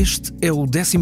Este é o 11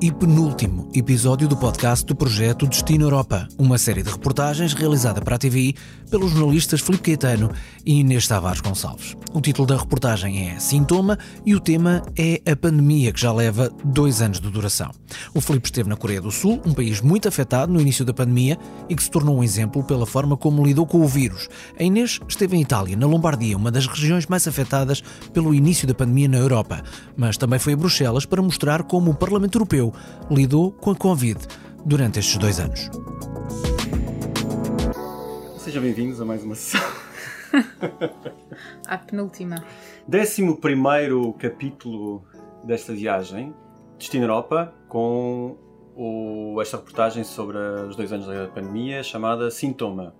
e penúltimo episódio do podcast do projeto Destino Europa, uma série de reportagens realizada para a TV pelos jornalistas Filipe Caetano e Inês Tavares Gonçalves. O título da reportagem é Sintoma e o tema é a pandemia, que já leva dois anos de duração. O Filipe esteve na Coreia do Sul, um país muito afetado no início da pandemia e que se tornou um exemplo pela forma como lidou com o vírus. A Inês esteve em Itália, na Lombardia, uma das regiões mais afetadas pelo início da pandemia na Europa, mas também foi a Bruxelas para mostrar como o Parlamento Europeu lidou com a Covid durante estes dois anos. Sejam bem-vindos a mais uma sessão. a penúltima. Décimo primeiro capítulo desta viagem, Destino Europa, com o, esta reportagem sobre os dois anos da pandemia, chamada Sintoma.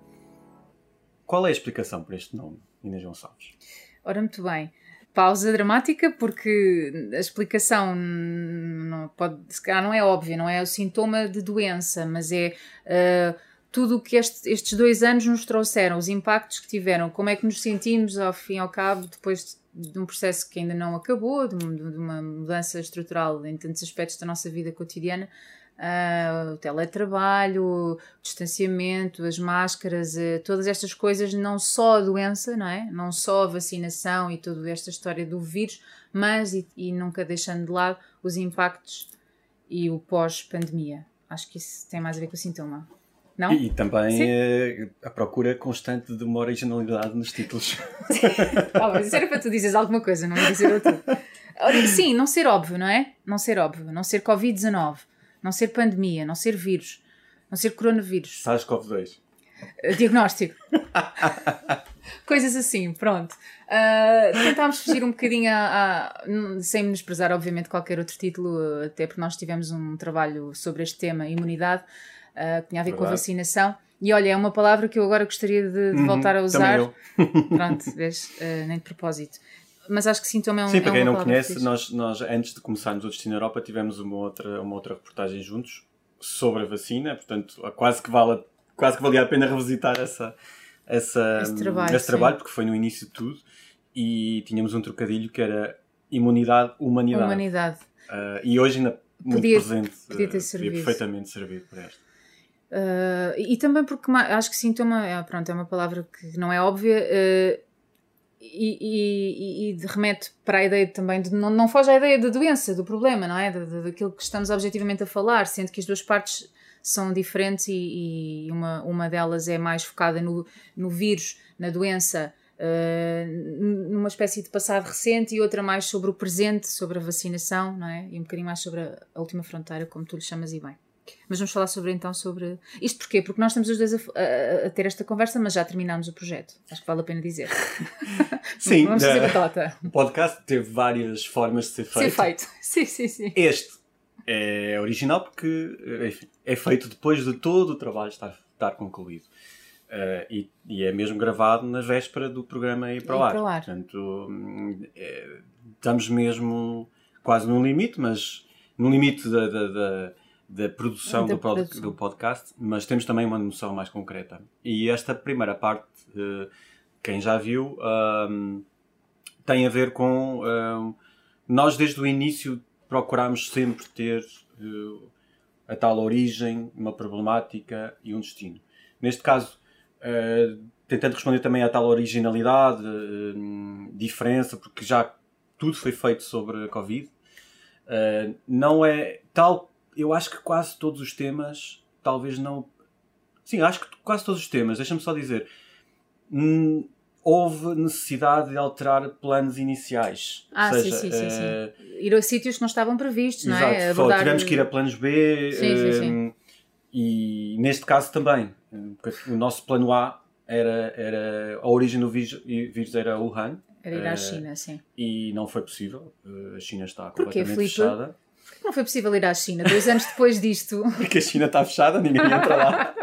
Qual é a explicação para este nome, Inês Gonçalves? Ora, muito bem pausa dramática porque a explicação não pode, se calhar não é óbvia, não é o sintoma de doença, mas é uh, tudo o que este, estes dois anos nos trouxeram, os impactos que tiveram, como é que nos sentimos ao fim e ao cabo depois de, um processo que ainda não acabou, de uma mudança estrutural em tantos aspectos da nossa vida cotidiana, uh, o teletrabalho, o distanciamento, as máscaras, uh, todas estas coisas, não só a doença, não é? Não só a vacinação e toda esta história do vírus, mas e, e nunca deixando de lado os impactos e o pós-pandemia. Acho que isso tem mais a ver com o sintoma. Não? E, e também eh, a procura constante de uma originalidade nos títulos. oh, mas isso era para tu dizeres alguma coisa, não é dizer. Sim, não ser óbvio, não é? Não ser óbvio, não ser Covid-19 não ser pandemia, não ser vírus, não ser coronavírus. SARS-CoV-2. Uh, diagnóstico. Coisas assim, pronto. Uh, tentámos fugir um bocadinho a, a, sem menosprezar, obviamente, qualquer outro título, até porque nós tivemos um trabalho sobre este tema, imunidade, uh, que tinha a ver Verdade. com a vacinação. E olha, é uma palavra que eu agora gostaria de, de uhum, voltar a usar. Pronto, vês, uh, nem de propósito mas acho que sintoma é um Sim, para quem é não conhece, nós, nós antes de começarmos o Destino Europa tivemos uma outra, uma outra reportagem juntos sobre a vacina, portanto quase que, vale, quase que valia a pena revisitar essa, essa, esse trabalho, esse trabalho porque foi no início de tudo e tínhamos um trocadilho que era imunidade, humanidade. Humanidade. Uh, e hoje ainda muito podia, presente, podia, ter uh, podia perfeitamente servido para esta. Uh, e também porque acho que sintoma é, pronto, é uma palavra que não é óbvia. Uh, e, e, e, remete para a ideia também de não, não foge à ideia da doença, do problema, não é? daquilo que estamos objetivamente a falar, sendo que as duas partes são diferentes e, e uma, uma delas é mais focada no, no vírus, na doença, uh, numa espécie de passado recente, e outra mais sobre o presente, sobre a vacinação, não é? E um bocadinho mais sobre a, a última fronteira, como tu lhe chamas e bem. Mas vamos falar sobre então sobre. Isto porquê? Porque nós estamos os dois a, a, a ter esta conversa, mas já terminámos o projeto. Acho que vale a pena dizer. Sim, vamos fazer a tota. O podcast teve várias formas de ser feito. Ser feito. Sim, sim, sim. Este é original porque enfim, é feito depois de todo o trabalho estar, estar concluído. Uh, e, e, é mesmo gravado na véspera do programa ir para o ar. Para o ar. Portanto, é, estamos mesmo quase no limite, mas no limite da, da, da da produção, da do, produção. do podcast, mas temos também uma noção mais concreta. E esta primeira parte, uh, quem já viu, um, tem a ver com. Um, nós, desde o início, procuramos sempre ter uh, a tal origem, uma problemática e um destino. Neste caso, uh, tentando responder também à tal originalidade, diferença, porque já tudo foi feito sobre a Covid. não é tal eu acho que quase todos os temas, talvez não. Sim, acho que quase todos os temas, deixa-me só dizer. Hum, houve necessidade de alterar planos iniciais. Ah, seja, sim, sim, sim, sim, eh, Ir a sítios que não estavam previstos, Exato, não é? Abordar... Tivemos que ir a planos B. Sim, sim, sim. E neste caso também. O nosso plano A era, era a origem do vírus, vírus era Wuhan. Era ir à eh, China, sim. E não foi possível. A China está completamente fechada. Não foi possível ir à China dois anos depois disto. Porque a China está fechada, ninguém entra lá.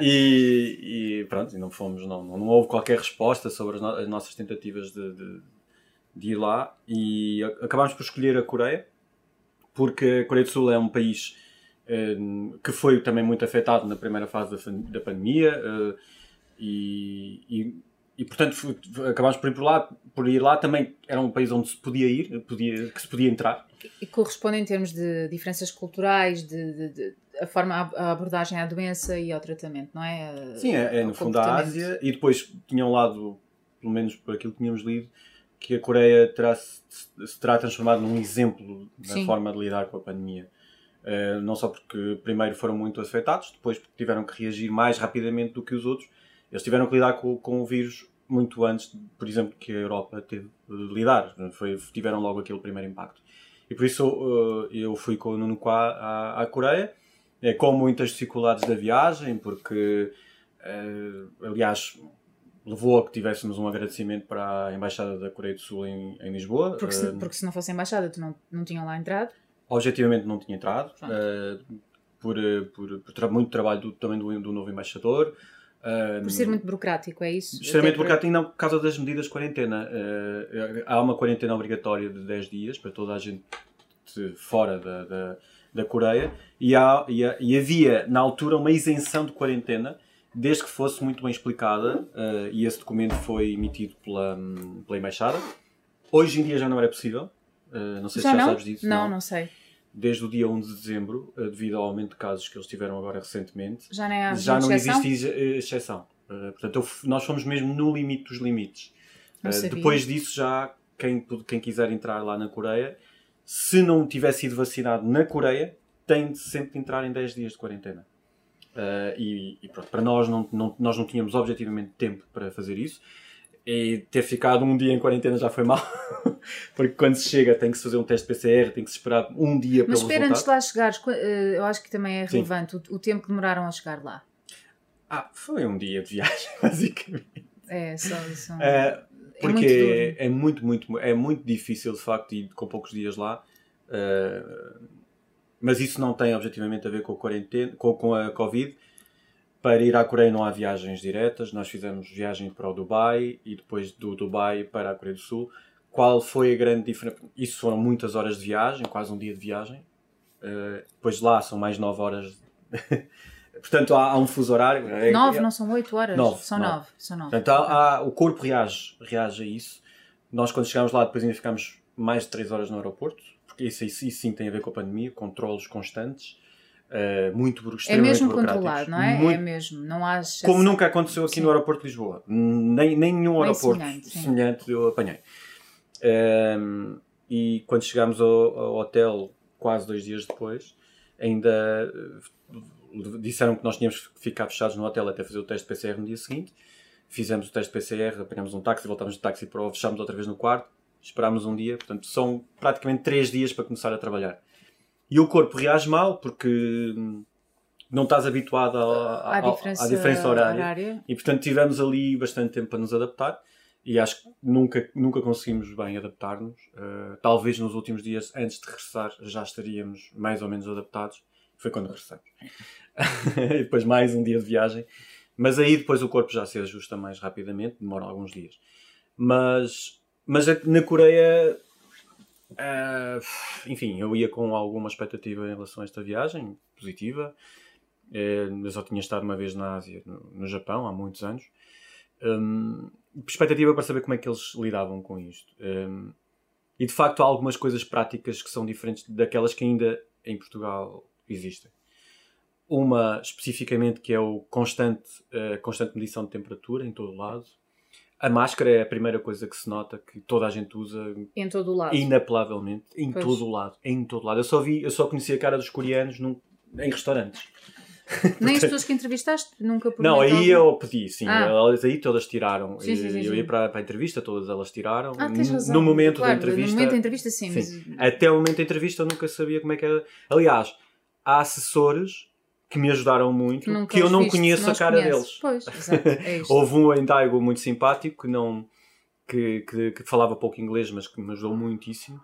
e, e, pronto, não fomos, não, não houve qualquer resposta sobre as, no as nossas tentativas de, de, de, ir lá. E acabámos por escolher a Coreia, porque a Coreia do Sul é um país eh, que foi também muito afetado na primeira fase da, da pandemia. Eh, e, e e portanto acabámos por ir por lá, por ir lá também era um país onde se podia ir, podia, que se podia entrar. E corresponde em termos de diferenças culturais, de, de, de a forma, a abordagem à doença e ao tratamento, não é? Sim, é, é no fundo a Ásia e depois tinha um lado, pelo menos por aquilo que tínhamos lido, que a Coreia terá, se, se terá transformado num exemplo na Sim. forma de lidar com a pandemia. Uh, não só porque primeiro foram muito afetados, depois porque tiveram que reagir mais rapidamente do que os outros eles tiveram que lidar com, com o vírus muito antes, por exemplo, que a Europa teve de lidar. Foi, tiveram logo aquele primeiro impacto. E por isso uh, eu fui com o Nuno Qua à, à Coreia, é, com muitas dificuldades da viagem, porque, uh, aliás, levou a que tivéssemos um agradecimento para a Embaixada da Coreia do Sul em, em Lisboa. Porque se, uh, porque se não fosse a Embaixada, tu não, não tinham lá entrado? Objetivamente não tinha entrado, por, por, por, muito trabalho do, também do, do novo embaixador. Por ser muito burocrático, é isso? Extremamente burocrático e não por causa das medidas de quarentena. Uh, há uma quarentena obrigatória de 10 dias para toda a gente fora da, da, da Coreia e, há, e, há, e, havia na altura uma isenção de quarentena desde que fosse muito bem explicada uh, e esse documento foi emitido pela, pela Embaixada. Hoje em dia já não era possível. Uh, não sei já se já não? sabes disso. Não, não, não sei desde o dia 1 de dezembro, eh, devido ao aumento de casos que eles tiveram agora recentemente, já, já não existe eh, exceção. Uh, portanto, nós fomos mesmo no limite dos limites. Depois disso, já quem, quem quiser entrar lá na Coreia, se não tiver sido vacinado na Coreia, tem de sempre entrar em 10 dias de quarentena. Uh, e, e pronto, para nós não, não, nós não tínhamos objetivamente tempo para fazer isso. E ter ficado um dia em quarentena já foi mal, porque quando se chega tem que se fazer um teste PCR, tem que se esperar um dia para Mas espera, antes de lá chegares, eh, eu acho que também é relevante o, o, tempo que demoraram a chegar lá. Ah, foi um dia de viagem, basicamente. É, só isso. É, porque é muito, é, muito, muito, é muito difícil, de facto, ir com poucos dias lá. Uh, mas isso não tem objetivamente a ver com a quarentena, com, com a Covid para ir à Coreia não há viagens diretas, nós fizemos viagem para o Dubai e depois do Dubai para a Coreia do Sul. Qual foi a grande diferença? Isso foram muitas horas de viagem, quase um dia de viagem. Uh, depois lá são mais 9 horas. Portanto, há, há, um fuso horário. 9, é, é, não são 8 horas? 9. São 9. São 9. Portanto, há, há, o corpo reage, reage a isso. Nós, quando chegámos lá, depois ainda ficámos mais de 3 horas no aeroporto, porque isso, isso, isso sim tem a ver com a pandemia, controlos constantes. Uh, muito É mesmo controlado, não é? Muito, é mesmo. Não há como nunca aconteceu aqui sim. no aeroporto de Lisboa. Nem, nem nenhum aeroporto semelhante, semelhante, eu apanhei. Um, e quando chegámos ao, ao, hotel, quase dois dias depois, ainda eh, disseram que nós tínhamos que ficar fechados no hotel até fazer o teste PCR no dia seguinte. Fizemos o teste PCR, apanhamos um táxi, voltámos de táxi para o fechámos outra vez no quarto, esperámos um dia. Portanto, são praticamente três dias para começar a trabalhar. E o corpo reage mal porque não estás habituado a, a, à, diferença, à diferença horária. horária. E portanto tivemos ali bastante tempo para nos adaptar e acho que nunca, nunca conseguimos bem adaptar-nos. Uh, talvez nos últimos dias, antes de regressar, já estaríamos mais ou menos adaptados. Foi quando regressamos. e depois mais um dia de viagem. Mas aí depois o corpo já se ajusta mais rapidamente, demora alguns dias. Mas, mas na Coreia Uh, enfim, eu ia com alguma expectativa em relação a esta viagem, positiva. Uh, eu só tinha estado uma vez na Ásia, no, no Japão, há muitos anos. Um, expectativa para saber como é que eles lidavam com isto. Um, e de facto há algumas coisas práticas que são diferentes daquelas que ainda em Portugal existem. Uma especificamente que é o constante, constante medição de temperatura em todo o lado. A máscara é a primeira coisa que se nota que toda a gente usa em todo o lado. Inapelavelmente, em pois. todo o lado, em todo o lado. Eu só vi, eu só conhecia a cara dos coreanos num, em restaurantes. Nem as pessoas que entrevistaste nunca Não, aí eu pedi, sim. Ah. Elas aí todas tiraram. Sim, sim, sim, eu ia para, para a entrevista, todas elas tiraram. Ah, tens razão. No momento claro, da entrevista. No momento da entrevista, sim. sim. Mas... Até o momento da entrevista eu nunca sabia como é que era. Aliás, há assessores que me ajudaram muito, Nunca que eu não conheço a cara deles. Pois, exato, é Houve um em Daigo muito simpático que, não, que, que, que, falava pouco inglês, mas que me ajudou muitíssimo.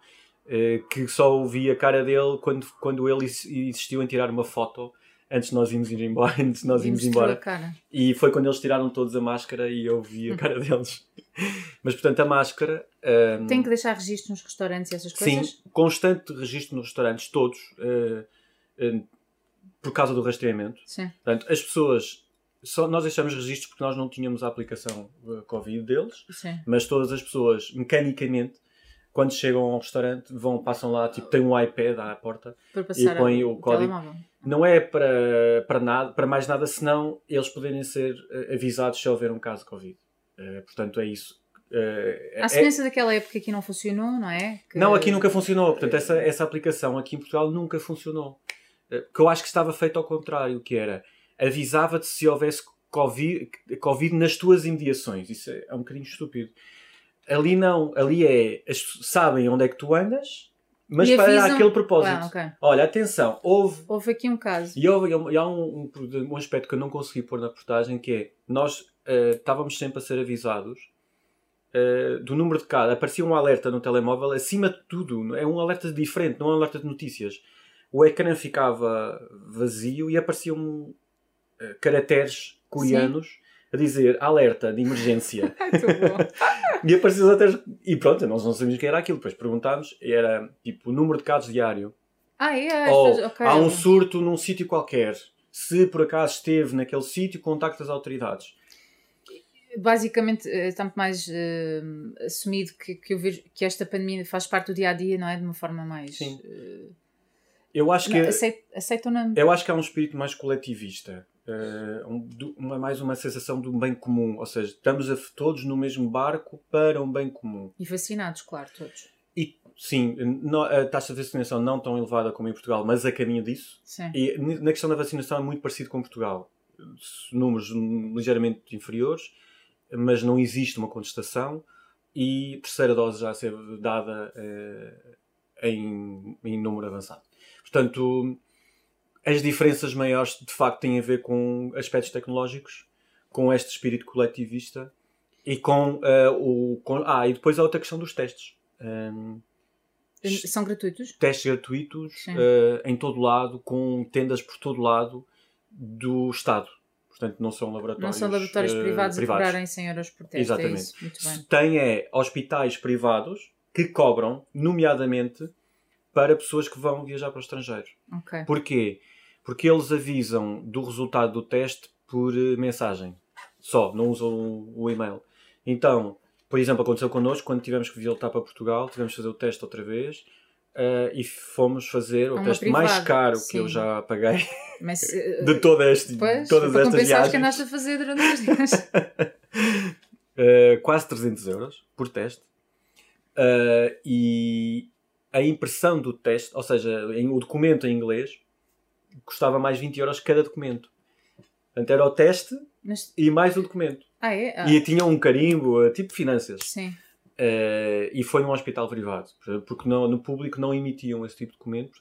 Eh, que só ouvi a cara dele quando, quando ele insistiu em tirar uma foto antes de nós irmos ir embora. Antes nós irmos embora. E foi quando eles tiraram todos a máscara e eu vi a hum. cara deles. Mas portanto, a máscara. Um, Tem que deixar registro nos restaurantes e essas coisas? Sim, constante registro nos restaurantes, todos. Uh, uh, por causa do rastreamento. Sim. Portanto, as pessoas só, nós deixamos registros porque nós não tínhamos a aplicação uh, Covid deles, Sim. mas todas as pessoas, mecanicamente, quando chegam ao restaurante, vão, passam lá, tipo, tem um iPad à porta e põem o código. Telemóvel. Não é para, para, nada, para mais nada senão eles poderem ser uh, avisados se houver um caso de Covid. Uh, portanto, é isso. Uh, a semelhança é... daquela época que não funcionou, não é? Que... Não, aqui nunca funcionou. Portanto, essa, essa aplicação aqui em Portugal nunca funcionou. Que eu acho que estava feito ao contrário, que era avisava-te se houvesse COVID, COVID nas tuas imediações. Isso é, é um bocadinho estúpido. Ali não, ali é. Sabem onde é que tu andas, mas e para avisam... aquele propósito. Ah, okay. Olha, atenção, houve. Houve aqui um caso. E, houve, e há um, um, um, aspecto que eu não consegui pôr na portagem que é nós uh, estávamos sempre a ser avisados uh, do número de casos. Aparecia um alerta no telemóvel, acima de tudo, é um alerta diferente, não é um alerta de notícias. O ecrã ficava vazio e apareciam uh, caracteres coreanos. Sim a dizer alerta de emergência. e apareceu até. E pronto, nós não sabíamos o que era aquilo. Depois perguntámos, era tipo o número de casos diário. Ah, é? Ou okay. há um surto num sítio qualquer. Se por acaso esteve naquele sítio, contacte as autoridades. Basicamente, eh, está muito mais uh, assumido que, que que esta pandemia faz parte do dia a dia, não é? De uma forma mais. Sim. Uh... Eu acho que. aceitam na... Eu acho que há um espírito mais coletivista uh, uma, mais uma sensação de um bem comum, ou seja, estamos a, todos no mesmo barco para um bem comum. E vacinados, claro, todos. E sim, a taxa de vacinação não tão elevada como em Portugal, mas a caminho disso. Sim. E na questão da vacinação é muito parecido com Portugal. Números ligeiramente inferiores, mas não existe uma contestação e terceira dose já a ser dada uh, em, em número avançado. Portanto, as diferenças maiores de facto têm a ver com aspectos tecnológicos, com este espírito coletivista e com uh, o. Com, ah, e depois a outra questão dos testes. Um, São gratuitos? Testes gratuitos uh, em todo lado, com tendas por todo lado do Estado. Portanto, não são laboratórios, não são laboratórios uh, privados, privados a cobrarem 100 euros por teste. É Exatamente. É Muito bem. Tem é hospitais privados que cobram, nomeadamente, para pessoas que vão viajar para o estrangeiro. Okay. Porquê? porque eles avisam do resultado do teste por eh, mensagem. Só, não usam o e-mail. Então, por exemplo, aconteceu connosco quando tivemos que voltar para Portugal, tivemos que fazer o teste outra vez uh, e fomos fazer o Uma teste privada, mais caro sim. que eu já paguei Mas, uh, de toda este, pois, todas estas viagens. que andaste a fazer durante os dias. uh, quase 300 euros por teste. e a impressão do teste, ou seja, em, o documento em inglês, custava mais 20 euros cada documento. Portanto, era o teste Mas... e mais o documento. Ah, é? Ah. E tinha um carimbo, eh, tipo finanças. Sim. Uh, e foi num hospital privado, porque no, no, público não emitiam esse tipo de documento,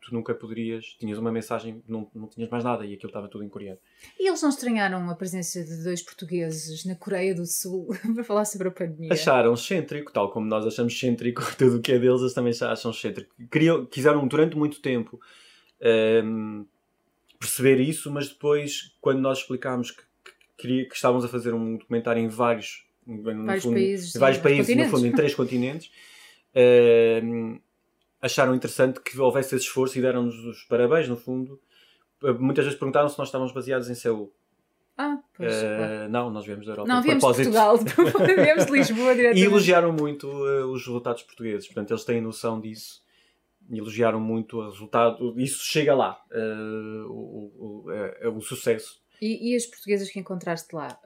tu nunca poderias, tinhas uma mensagem, não, não tinhas mais nada e aquilo estava tudo em coreano. E eles não estranharam a presença de dois portugueses na Coreia do Sul para falar sobre a pandemia? Acharam excêntrico, tal como nós achamos excêntrico tudo o que é deles, eles também acham excêntrico. Queriam, quiseram durante muito tempo um, perceber isso, mas depois, quando nós explicámos que, que, que, estávamos a fazer um documentário em vários, vários fundo, países, vários países no fundo, em três continentes, um, acharam interessante que houvesse esse esforço e deram-nos os parabéns, no fundo. Muitas vezes perguntaram se nós estávamos baseados em Seul. Ah, pois. Uh, não, nós viemos da Europa. Não, viemos de Portugal, viemos de Lisboa diretamente. E elogiaram muito uh, os resultados portugueses, portanto, eles têm noção disso elogiaram muito o resultado. Isso chega lá, uh, o, o, é, o, sucesso. E, e, as portuguesas que encontraste lá,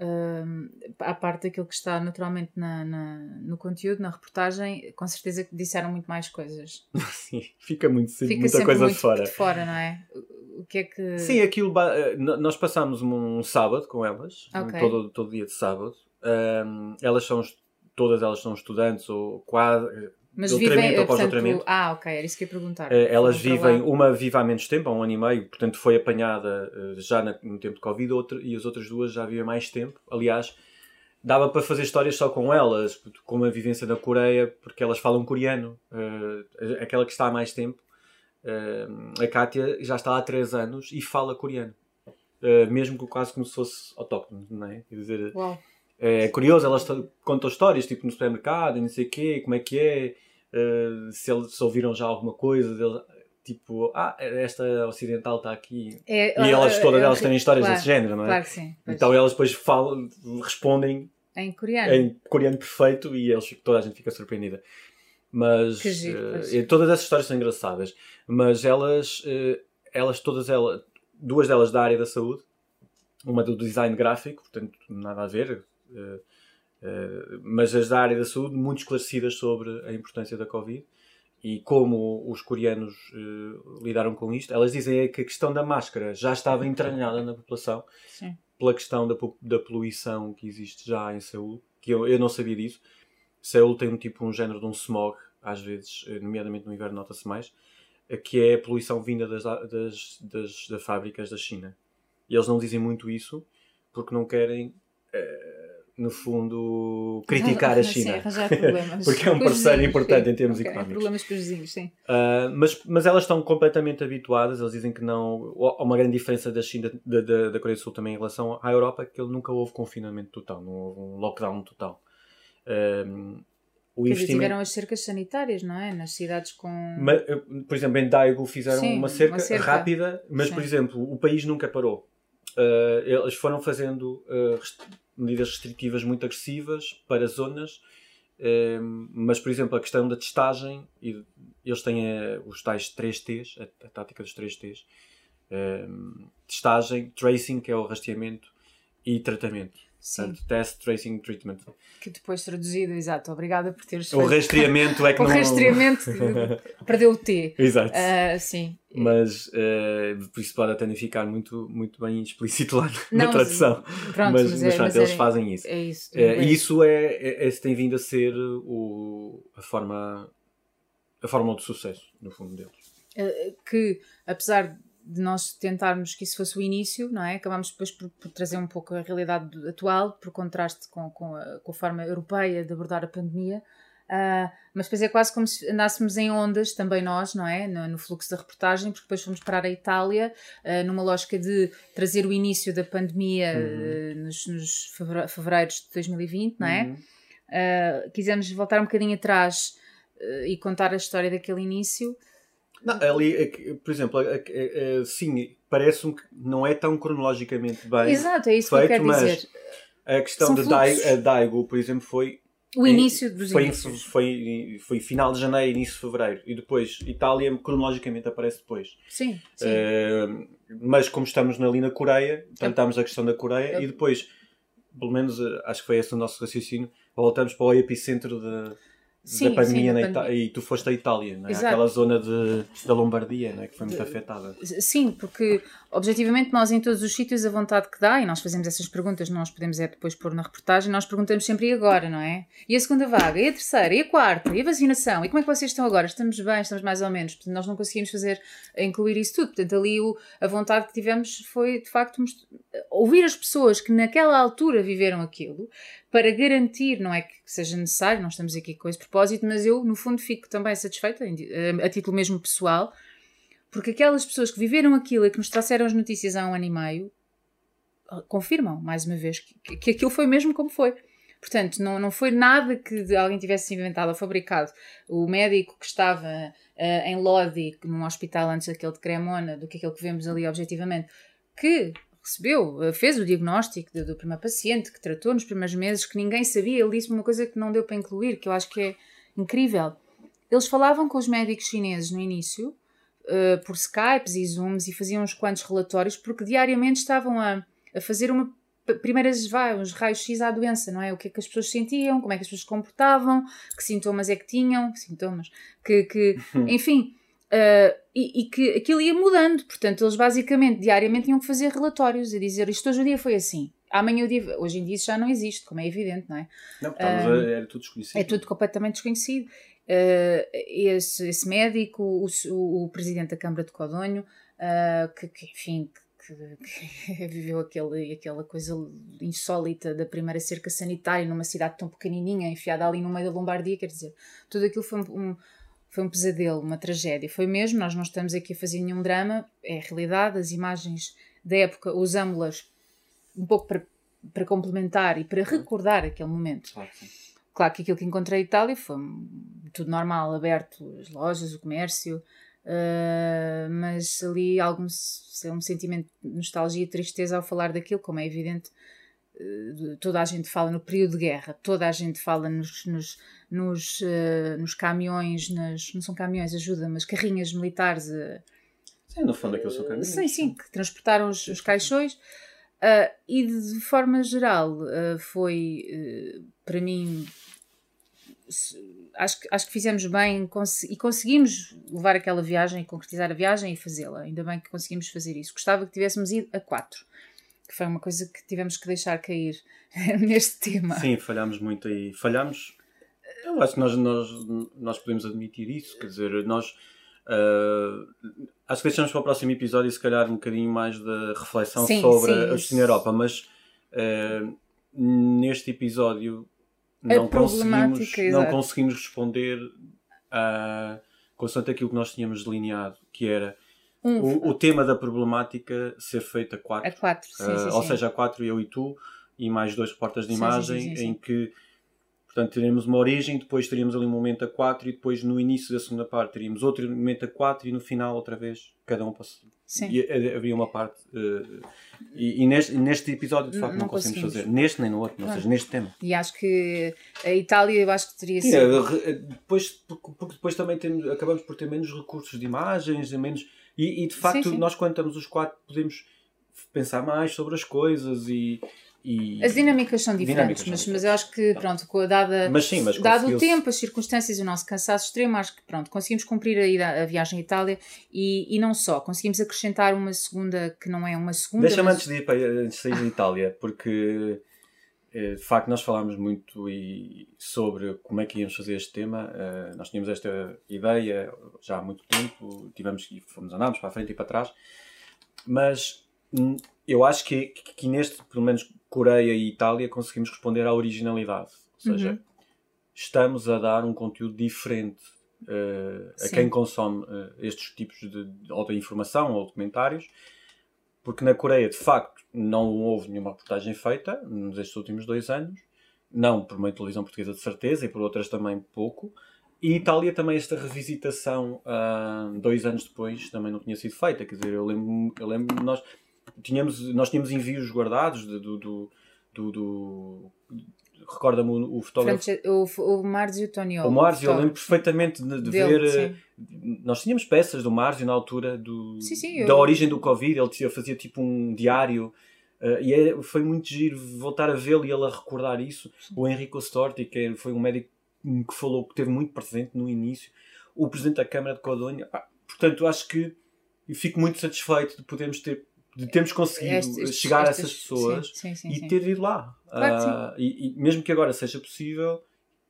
à parte daquilo que está naturalmente na, na, no conteúdo, na reportagem, com certeza que disseram muito mais coisas. Sim, fica muito fica muita coisa muito de fora. De fora, não é? O que é que. Sim, aquilo. Eh, nós passámos um sábado com elas, okay. todo, todo dia de sábado. Um, elas são, todas elas são estudantes ou quase mas vivem, ou pós-doutoramento. Ah, ok, era isso que ia perguntar. Uh, elas vivem, uma vive há menos tempo, há um ano e meio, portanto foi apanhada uh, já no tempo de Covid, outra, e as outras duas já vivem mais tempo. Aliás, dava para fazer histórias só com elas, com uma vivência na Coreia, porque elas falam coreano. Uh, aquela que está há mais tempo, a Kátia, já está há 3 anos e fala coreano. mesmo que quase como se fosse autóctone, não é? Quer dizer, Uau. É curioso, elas contam histórias, tipo no supermercado, não sei o quê, como é que é, uh, se eles ouviram já alguma coisa. Deles. tipo, ah, esta ocidental está aqui. É, e elas, todas elas têm histórias claro, desse género, não é? Claro que sim. Pois. Então elas depois falam, respondem em coreano. Em coreano perfeito e eles, toda a gente fica surpreendida. Mas giro, uh, todas essas histórias são engraçadas. Mas elas, uh, elas todas elas, duas delas da área da saúde, uma do design gráfico, portanto nada a ver, uh, mas as da área da saúde muito esclarecidas sobre a importância da Covid e como os coreanos lidaram com isto. Elas dizem é que a questão da máscara já estava entranhada na população. Sim pela questão da, da poluição que existe já em Seul, que eu, eu não sabia disso. Seul tem um tipo, um género de um smog, às vezes, eh, nomeadamente no inverno nota-se mais, eh, que é a poluição vinda das, das, das, das fábricas da China. E eles não dizem muito isso porque não querem eh, no fundo, criticar a China. Sim. Porque é um parceiro importante em termos okay. económicos. Problemas com os vizinhos, sim. Uh, mas, mas elas estão completamente habituadas, eles dizem que não. Há uma grande diferença da China, da, da, da Coreia do Sul também em relação à Europa, que nunca houve confinamento total, não houve um lockdown total. Uh, o Quer investimento... tiveram as cercas sanitárias, não é? Nas cidades com. Mas, por exemplo, em Daegu fizeram Sim, uma, cerca uma, cerca rápida, mas, Sim. por exemplo, o país nunca parou. Uh, eles foram fazendo uh, medidas restritivas muito agressivas para zonas, ehm, mas, por exemplo, a questão da testagem, eles têm eh, os tais 3Ts, a, tática dos 3Ts, ehm, testagem, tracing, que é o rastreamento, e tratamento. Sim. Portanto, test, tracing, treatment. Que depois traduzido, exato. Obrigada por teres O rastreamento é que o não... O rastreamento perdeu o T. Exato. Uh, sim. Mas uh, por isso pode até nem ficar muito, muito bem explícito lá na não, tradução. Pronto, mas, mas, é, mas eles é, fazem isso. É isso. Uh, e isso é, é, é, tem vindo a ser o, a forma a fórmula de sucesso, no fundo deles. que, apesar de nós tentarmos que isso fosse o início, não é? Acabámos depois por, por trazer um pouco a realidade atual, por contraste com, com, a, com a forma europeia de abordar a pandemia. Uh, mas depois é quase como se andássemos em ondas, também nós, não é? No, no fluxo da reportagem, porque depois fomos parar a Itália, uh, numa lógica de trazer o início da pandemia uhum. uh, nos, nos fevereiros de 2020, não é? Uhum. quisemos voltar um bocadinho atrás e contar a história daquele início. Não, ali, é por exemplo, sim, parece-me que não é tão cronologicamente bem. Exato, é isso feito, que eu quero dizer. A questão da Daigo, Daigo, por exemplo, foi. O início dos foi, inícios. Foi, foi final de janeiro, início de fevereiro. E depois, Itália, cronologicamente, aparece depois. Sim. sim. Uh, mas como estamos ali na Coreia, tratamos a questão da Coreia Eu... e depois, pelo menos eh, acho que foi esse o nosso raciocínio, voltamos para o epicentro de Sim, da pandemia, sim, da e tu foste à Itália, não é? aquela zona de, da Lombardia não é? que foi muito de, afetada. Sim, porque objetivamente nós em todos os sítios a vontade que dá, e nós fazemos essas perguntas, nós podemos é depois pôr na reportagem, nós perguntamos sempre e agora, não é? E a segunda vaga, e a terceira, e a quarta, e a vacinação, e como é que vocês estão agora? Estamos bem, estamos mais ou menos, portanto nós não conseguimos fazer, incluir isso tudo, portanto ali o, a vontade que tivemos foi de facto ouvir as pessoas que naquela altura viveram aquilo, para garantir, não é que seja necessário, não estamos aqui com esse propósito, mas eu, no fundo, fico também satisfeita, a título mesmo pessoal, porque aquelas pessoas que viveram aquilo e que nos trouxeram as notícias há um ano e meio confirmam, mais uma vez, que, que aquilo foi mesmo como foi. Portanto, não, não foi nada que alguém tivesse inventado ou fabricado. O médico que estava uh, em Lodi, num hospital antes daquele de Cremona, do que aquele que vemos ali objetivamente, que recebeu, eh, fez o diagnóstico do, do primeiro paciente, que tratou nos primeiros meses, que ninguém sabia. Ele disse-me uma coisa que não deu para incluir, que eu acho que é incrível. Eles falavam com os médicos chineses no início, uh, por Skypes e Zooms, e faziam uns quantos relatórios, porque diariamente estavam a, a fazer uma primeiras vai, uns raios-x à doença, não é? O que é que as pessoas sentiam, como é que as pessoas se comportavam, que sintomas é que tinham, sintomas, que, que enfim, Uh, e, e, que aquilo ia mudando, portanto, eles basicamente diariamente tinham que fazer relatórios e dizer isto hoje o dia foi assim, amanhã o dia. Hoje em dia isso já não existe, como é evidente, não é? Não, uh, era tudo desconhecido. É tudo completamente desconhecido. Uh, esse, esse, médico, o, o, o, presidente da Câmara de Codonho, que, que, enfim, que, que, viveu aquele, aquela coisa insólita da primeira cerca sanitária numa cidade tão pequenininha, enfiada ali no meio da Lombardia, quer dizer, tudo aquilo foi um, um foi um pesadelo, uma tragédia. Foi mesmo, nós não estamos aqui a fazer nenhum drama, é a realidade, as imagens da época usámos-las um pouco para, para complementar e para recordar aquele momento. Claro, claro que aquilo que encontrei em Itália foi tudo normal, aberto, as lojas, o comércio, Uh, mas ali algum um sentimento de nostalgia e tristeza ao falar daquilo, como é evidente. Uh, toda a gente fala no período de guerra, toda a gente fala nos, nos, nos, uh, nos caminhões, nas, não são caminhões, ajuda, mas carrinhas militares. sim, no fundo aquilo são caminhões. Sim, sim, que transportaram os, os caixões. e de, de, forma geral, foi para mim acho, que, acho que fizemos bem cons e conseguimos levar aquela viagem, concretizar a viagem e fazê-la. Ainda bem que conseguimos fazer isso. Gostava que tivéssemos ido a quatro, que foi uma coisa que tivemos que deixar cair neste tema. Sim, falhámos muito aí. Falhámos. Eu acho que nós, nós, nós podemos admitir isso, quer dizer, nós. Uh, acho que deixamos para o próximo episódio, se calhar, um bocadinho mais de reflexão sim, sobre sim, a Destino Europa, mas uh, neste episódio não conseguimos, não conseguimos responder a consoante aquilo que nós tínhamos delineado, que era um, o, o, tema da problemática ser feito a quatro. A quatro, sim, uh, sim, Ou seja, a quatro, eu e tu, e mais dois reportas de imagem, em que Portanto, teríamos uma origem, depois teríamos ali um momento a 4 e depois no início da segunda parte teríamos outro momento a 4 e no final outra vez cada um passa. Sim. E havia uma parte. Uh, e, e neste, neste, episódio, de facto, não, não conseguimos, fazer. Neste nem no outro, ou seja, neste tema. E acho que a Itália, eu acho que teria Sim, sido. É, depois, porque depois também temos, acabamos por ter menos recursos de imagens, menos. E, e de facto, sim, sim. nós, quando estamos os quatro, podemos pensar mais sobre as coisas e e... As dinâmicas são diferentes, dinâmicas mas, são mas eu acho que, pronto, com a dada, mas sim, mas dado o tempo, as circunstâncias e o nosso cansaço extremo, acho que, pronto, conseguimos cumprir a, a viagem à Itália e, e não só, conseguimos acrescentar uma segunda que não é uma segunda. Deixa-me mas... antes de ir para antes de sair de Itália, porque de facto nós falámos muito sobre como é que íamos fazer este tema. Eh, nós tínhamos esta ideia já há muito tempo, tivemos e fomos andámos para a frente e para trás, mas hum, eu acho que, que neste, pelo menos Coreia e Itália, conseguimos responder à originalidade. Ou seja, uhum. estamos a dar um conteúdo diferente uh, a quem consome uh, estes tipos de, de, ou de informação ou documentários, porque na Coreia, de facto, não houve nenhuma reportagem feita nestes últimos dois anos, não por uma televisão portuguesa de certeza e por outras também pouco. E Itália também, esta revisitação, uh, dois anos depois, também não tinha sido feita. Quer dizer, eu lembro, eu lembro nós tínhamos, nós tínhamos envios guardados do, do, do, do recorda-me o, o fotógrafo. O, o Márzio Toniolo. O Márzio, eu lembro perfeitamente de, de Dele, ver. Sim. Eh, nós tínhamos peças do Márzio na altura do, sim, sim, da eu... origem do Covid. Ele fazia tipo um diário. Uh, e é, foi muito giro voltar a vê-lo e ele a recordar isso. O Enrico Storti, que foi um médico que falou que teve muito presente no início. O presidente da Câmara de Codonha. portanto, acho que fico muito satisfeito de podermos ter de termos conseguido estes, chegar estes, a essas pessoas sim, sim, sim, e ter ido lá. Claro uh, e, e, mesmo que agora seja possível,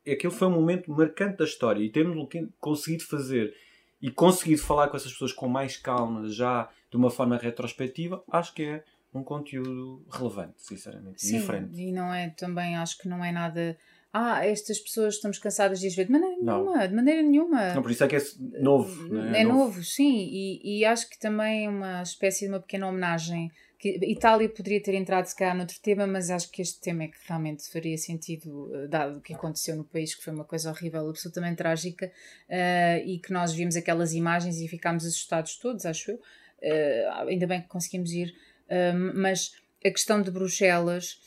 aquele foi um momento marcante da história e termos conseguido fazer e conseguido falar com essas pessoas com mais calma, já de uma forma retrospectiva, acho que é um conteúdo relevante, sinceramente, Sim, diferente. E não é também, acho que não é nada ah, estas pessoas estamos cansadas de as ver. De maneira não. nenhuma, de maneira nenhuma. Não, por isso é que é novo. É, é novo. novo, sim. E, e, acho que também é uma espécie de uma pequena homenagem. Que Itália poderia ter entrado se calhar noutro tema, mas acho que este tema é que realmente faria sentido, eh, dado o que aconteceu no país, que foi uma coisa horrível, absolutamente trágica, uh, e que nós vimos aquelas imagens e ficámos assustados todos, acho eu. Uh, ainda bem que conseguimos ir. Uh, mas a questão de Bruxelas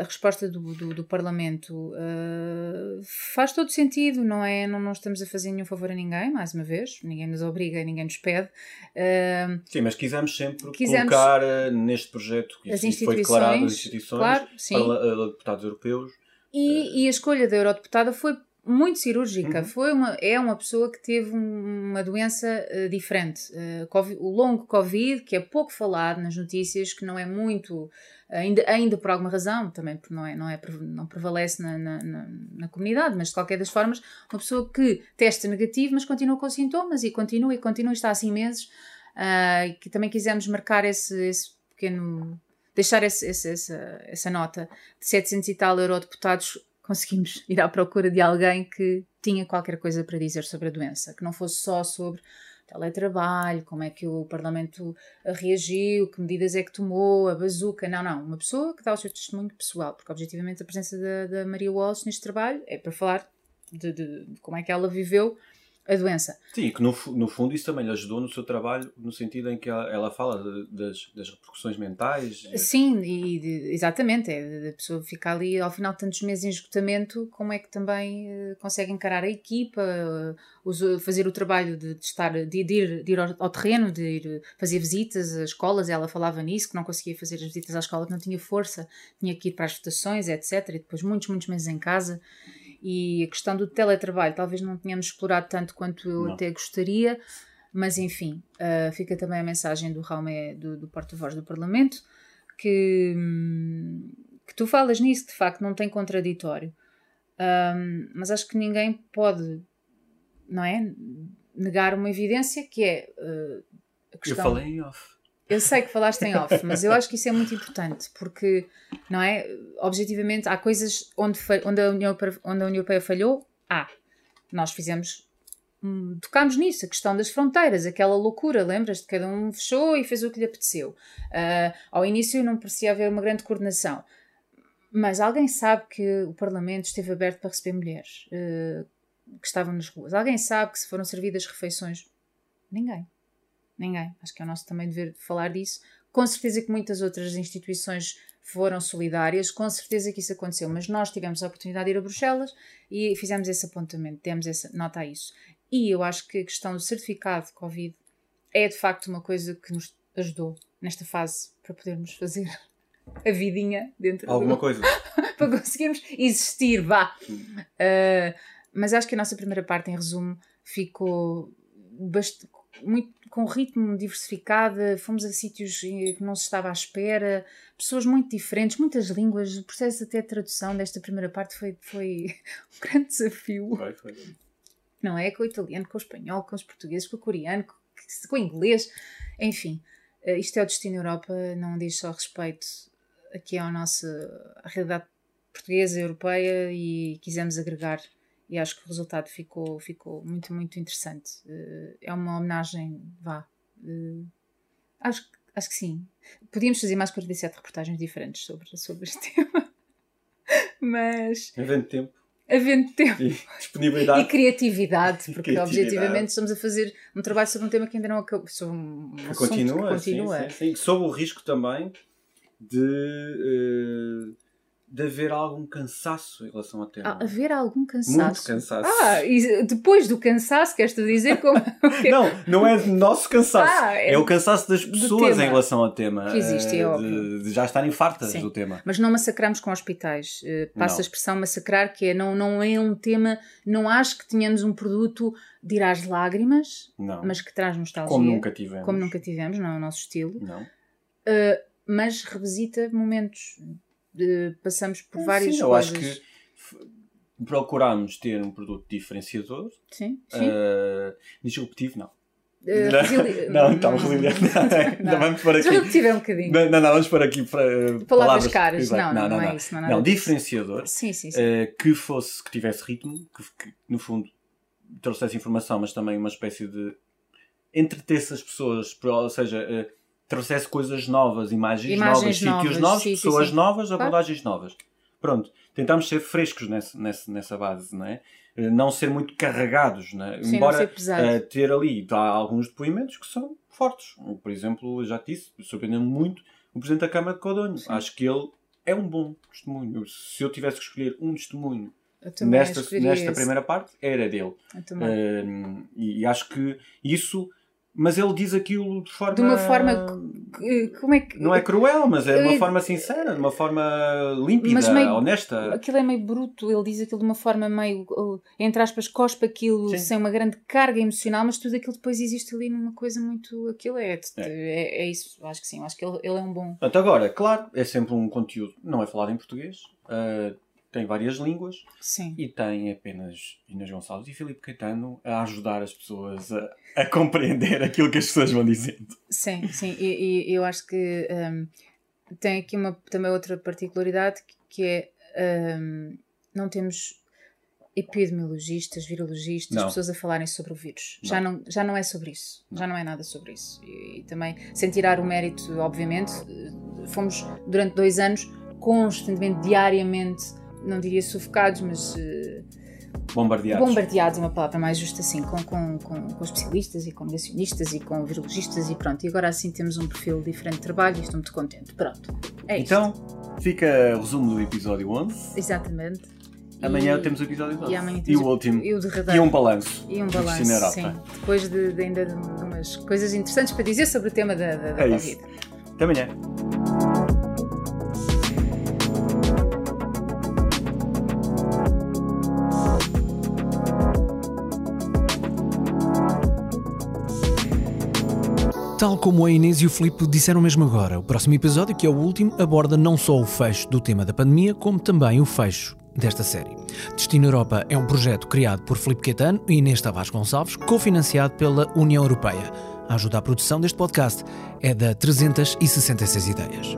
a resposta do, do, do Parlamento uh, faz todo sentido, não é? Não, não estamos a fazer nenhum favor a ninguém, mais uma vez, ninguém nos obriga, ninguém nos pede. Uh, Sim, mas quisemos sempre quisemos colocar neste projeto que foi declarado as instituições, claro, para deputados europeus. E, e a escolha da eurodeputada foi muito cirúrgica. Uhum. Foi uma, é uma pessoa que teve uma doença uh, diferente. Uh, COVID, o longo Covid, que é pouco falado nas notícias, que não é muito, ainda, ainda por alguma razão, também não, é, não, é, não prevalece na, na, na, na comunidade, mas de qualquer das formas, uma pessoa que testa negativo, mas continua com sintomas e continua e continua, está assim meses. Uh, que também quisemos marcar esse, esse pequeno. deixar esse, esse, essa, essa nota de 700 e tal eurodeputados conseguimos ir à procura de alguém que tinha qualquer coisa para dizer sobre a doença, que não fosse só sobre teletrabalho, como é que o Parlamento reagiu, que medidas é que tomou, a bazuca. Não, não. Uma pessoa que dá o seu testemunho pessoal, porque objetivamente a presença da, da Maria Walsh neste trabalho é para falar de, de, de como é que ela viveu a doença. Sim, que no, no fundo isso também lhe ajudou no seu trabalho, no sentido em que ela, ela fala de, das, das repercussões mentais. Sim, e de, exatamente, é a pessoa ficar ali ao final de tantos meses em esgotamento, como é que também uh, consegue encarar a equipa, uh, fazer o trabalho de, de estar, de, de, ir, de ir ao, ao, terreno, de ir fazer visitas às escolas, ela falava nisso, que não conseguia fazer as visitas à escola, que não tinha força, tinha que ir para as votações, etc. E depois muitos, muitos meses em casa. E a questão do teletrabalho talvez não tenhamos explorado tanto quanto eu não. até gostaria, mas enfim, uh, fica também a mensagem do Raume, do, do porta-voz do Parlamento, que, hum, que tu falas nisso, de facto não tem contraditório. Um, mas acho que ninguém pode, não é? Negar uma evidência que é uh, a questão. Eu falei em off. Eu sei que falaste em off, mas eu acho que isso é muito importante, porque, não é? Objetivamente, há coisas onde, onde, a, União, onde a União Europeia falhou, há. Nós fizemos, hum, tocámos nisso, a questão das fronteiras, aquela loucura, lembras-te? Cada um fechou e fez o que lhe apeteceu. Uh, ao início não parecia haver uma grande coordenação, mas alguém sabe que o Parlamento esteve aberto para receber mulheres uh, que estavam nas ruas? Alguém sabe que se foram servidas refeições? Ninguém. Ninguém. Acho que é o nosso também dever falar disso. Com certeza que muitas outras instituições foram solidárias, com certeza que isso aconteceu, mas nós tivemos a oportunidade de ir a Bruxelas e fizemos esse apontamento, demos essa nota a isso. E eu acho que a questão do certificado de Covid é de facto uma coisa que nos ajudou nesta fase para podermos fazer a vidinha dentro Alguma do... coisa. para conseguirmos existir, vá. Uh, mas acho que a nossa primeira parte, em resumo, ficou bastante muito, com ritmo diversificado, fomos a sítios que não se estava à espera, pessoas muito diferentes, muitas línguas, o processo até de tradução desta primeira parte foi, foi um grande desafio. Foi, foi. Não é? Com o italiano, com o espanhol, com os portugueses, com o coreano, com, o inglês, enfim. Eh, isto é o Destino Europa, não diz só respeito aqui à nossa à realidade portuguesa, europeia e quisemos agregar e acho que o resultado ficou, ficou muito, muito interessante. Uh, é uma homenagem, vá. Uh, acho, acho que sim. Podíamos fazer mais 47 reportagens diferentes sobre, sobre este tema. Mas. Havendo tempo. Havendo tempo. E disponibilidade. E criatividade, porque criatividade. objetivamente estamos a fazer um trabalho sobre um tema que ainda não acabou. Sobre um que continua, que continua. Sim, sim, sim. Sob o risco também de. Uh, de haver algum cansaço em relação ao tema. Ah, haver algum cansaço? Muito cansaço. Ah, e depois do cansaço, queres tu dizer como. não, não é nosso cansaço. Ah, é, é, o cansaço das pessoas em relação ao tema. Que existe, é de, óbvio. De já estarem fartas Sim. do tema. Mas não massacramos com hospitais. Uh, passa não. a expressão massacrar, que é não, não é um tema. Não acho que tenhamos um produto de ir às lágrimas, não. mas que traz nostalgia. Como nunca tivemos. Como nunca tivemos, não é o nosso estilo. Não. Uh, mas revisita momentos passamos por é, várias sim, coisas. Eu acho que procuramos ter um produto diferenciador. Sim, sim. Uh, disruptivo, não. Uh, não, não, então, resiliente. Não, não, vamos para aqui. Disruptivo é um bocadinho. Não, não, não vamos para aqui para, palavras, palavras caras. Não, não, não, não, é isso. Não, não diferenciador. Sim, sim, sim. Uh, que fosse, que tivesse ritmo, que, que, no fundo trouxesse informação, mas também uma espécie de entretesse as pessoas, ou seja, uh, trouxesse coisas novas, imagens, imagens novas, novas, sítios novos, sim, pessoas sim, novas, abordagens novas. Pronto, tentamos ser frescos nessa, nessa, nessa base, não é? Eh, não ser muito carregados, não é? Sim, embora uh, ter ali tá, alguns depoimentos que são fortes. Por exemplo, já te disse, surpreendeu-me muito o Presidente da Câmara de Codonho. Acho que ele é um bom testemunho. Se eu tivesse que escolher um testemunho nesta, nesta primeira parte, era dele. Uh, e acho que isso mas ele diz aquilo de forma. De uma forma. Como é que. Não é cruel, mas é de uma forma sincera, de uma forma límpida, mas meio, honesta. Aquilo é meio bruto, ele diz aquilo de uma forma meio. Entre aspas, cospa aquilo Sim. sem uma grande carga emocional, mas tudo aquilo depois existe ali numa coisa muito. Aquilo é. É, é, é isso, acho que sim, acho que ele, ele é um bom. Portanto, agora, claro, é sempre um conteúdo, não é falado em português. Uh, tem várias línguas Sim. e tem apenas Inês Gonçalves e Filipe Caetano a ajudar as pessoas a, a, compreender aquilo que as pessoas vão dizendo. Sim, sim, e, e eu acho que um, tem aqui uma, também outra particularidade que é um, não temos epidemiologistas, virologistas, não. pessoas a falarem sobre o vírus. Não. Já, não, já não é sobre isso. Não. Já não é nada sobre isso. E, e também, sem tirar o mérito, obviamente, fomos durante dois anos constantemente, diariamente, não diria sufocados, mas uh, bombardeados. Bombardeados, uma palavra mais justa assim, com, com, com, com especialistas e com negacionistas e com virologistas e pronto. E agora assim temos um perfil diferente de trabalho e estou muito contente. Pronto. É então, fica o resumo do episódio 11. Exatamente. Amanhã e, temos o episódio 12. E, amanhã e o último. E, o e um balanço. E um balanço, sim. Depois de, de, ainda de umas coisas interessantes para dizer sobre o tema da, da, da é Covid. Isso. Até amanhã. Tal como a Inês e o Filipe disseram mesmo agora, o próximo episódio, que é o último, aborda não só o fecho do tema da pandemia, como também o fecho desta série. Destino Europa é um projeto criado por Filipe Caetano e Inês Tavares Gonçalves, cofinanciado pela União Europeia. A ajuda à produção deste podcast é da 366 Ideias.